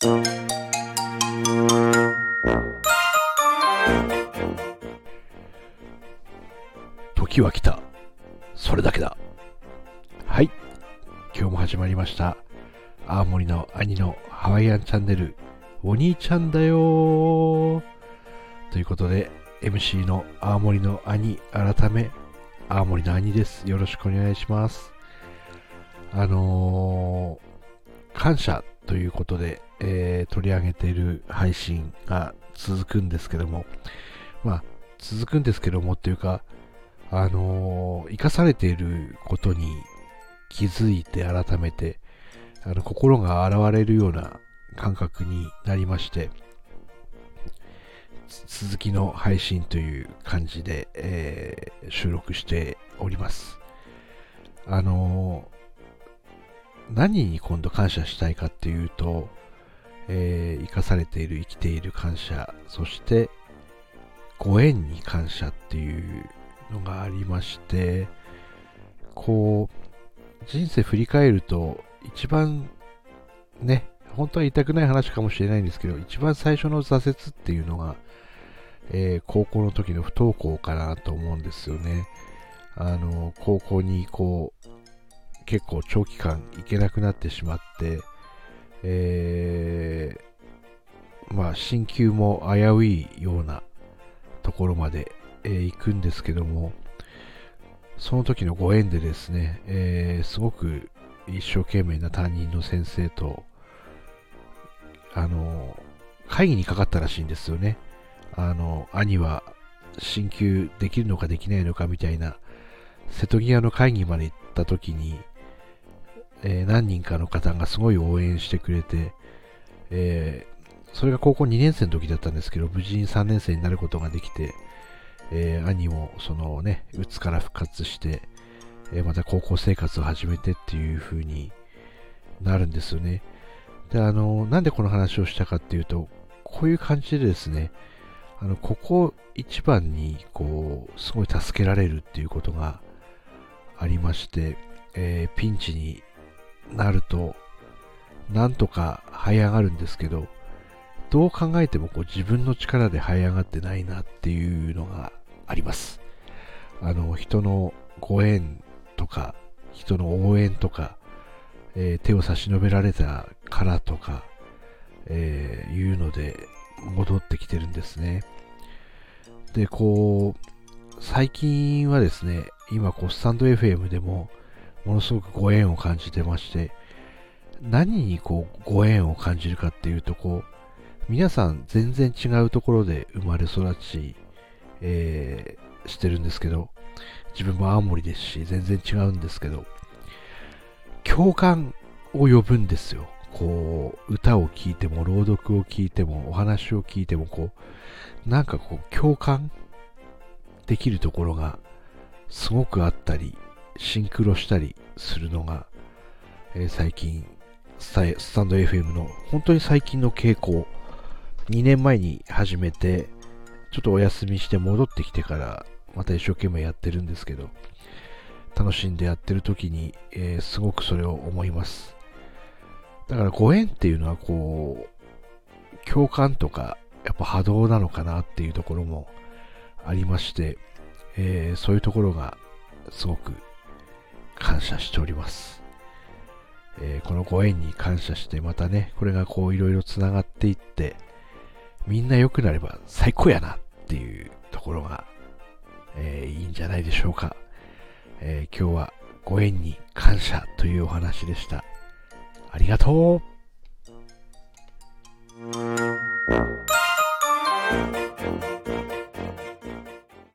時は来た。それだけだ。はい。今日も始まりました。青森の兄のハワイアンチャンネル、お兄ちゃんだよということで、MC の青森の兄、改め、青森の兄です。よろしくお願いします。あのー、感謝ということで、えー取り上げている配信が続くんですけども、まあ、続くんですけどもっていうか、あのー生かされていることに気づいて改めて、あの心が洗れるような感覚になりまして、続きの配信という感じで、えー収録しております。あのー何に今度感謝したいかっていうと、えー生かされている、生きている感謝、そしてご縁に感謝っていうのがありまして、こう、人生振り返ると、一番ね、本当は言いたくない話かもしれないんですけど、一番最初の挫折っていうのが、えー高校の時の不登校かなと思うんですよね。あの、高校にこう、結構長期間行けなくなってしまって、えーまあ、進級も危ういようなところまで、えー行くんですけども、その時のご縁でですね、えーすごく一生懸命な担任の先生と、あの、会議にかかったらしいんですよね。あの、兄は進級できるのかできないのかみたいな、瀬戸際の会議まで行った時に、えー何人かの方がすごい応援してくれて、えそれが高校2年生の時だったんですけど、無事に3年生になることができて、えー兄もそのね、うつから復活して、えーまた高校生活を始めてっていう風になるんですよね。で、あの、なんでこの話をしたかっていうと、こういう感じでですね、あの、ここ一番に、こう、すごい助けられるっていうことがありまして、えーピンチになると、なんとか這い上がるんですけど、どう考えてもこう自分の力で這い上がってないなっていうのがあります。あの、人のご縁とか、人の応援とか、えー手を差し伸べられたからとか、えーいうので戻ってきてるんですね。で、こう、最近はですね、今こう、スタンド FM でも、ものすごくご縁を感じてまして、何にこう、ご縁を感じるかっていうと、こう、皆さん全然違うところで生まれ育ち、えーしてるんですけど、自分も青森ですし、全然違うんですけど、共感を呼ぶんですよ。こう、歌を聴いても、朗読を聞いても、お話を聞いても、こう、なんかこう、共感できるところがすごくあったり、シンクロしたりするのが、えー最近、スタンド FM の本当に最近の傾向、2年前に始めて、ちょっとお休みして戻ってきてから、また一生懸命やってるんですけど、楽しんでやってる時に、えーすごくそれを思います。だからご縁っていうのはこう、共感とか、やっぱ波動なのかなっていうところもありまして、えーそういうところがすごく感謝しております。えーこのご縁に感謝して、またね、これがこういろいろつながっていって、みんな良くなれば最高やなっていうところが、えーいいんじゃないでしょうか。えー今日はご縁に感謝というお話でした。ありがとう